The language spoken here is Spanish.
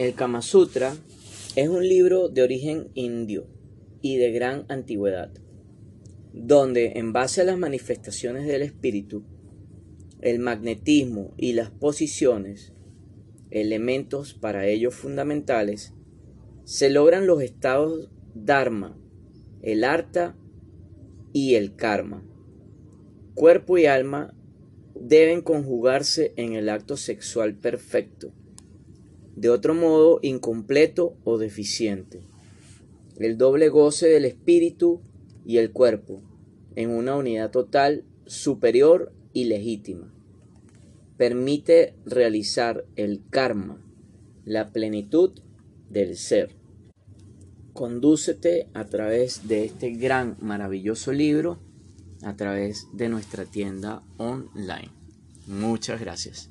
El Kama Sutra es un libro de origen indio y de gran antigüedad, donde en base a las manifestaciones del espíritu, el magnetismo y las posiciones, elementos para ello fundamentales, se logran los estados Dharma, el Arta y el Karma. Cuerpo y alma deben conjugarse en el acto sexual perfecto, de otro modo incompleto o deficiente. El doble goce del espíritu y el cuerpo en una unidad total superior y legítima. Permite realizar el karma, la plenitud del ser. Condúcete a través de este gran, maravilloso libro, a través de nuestra tienda online. Muchas gracias.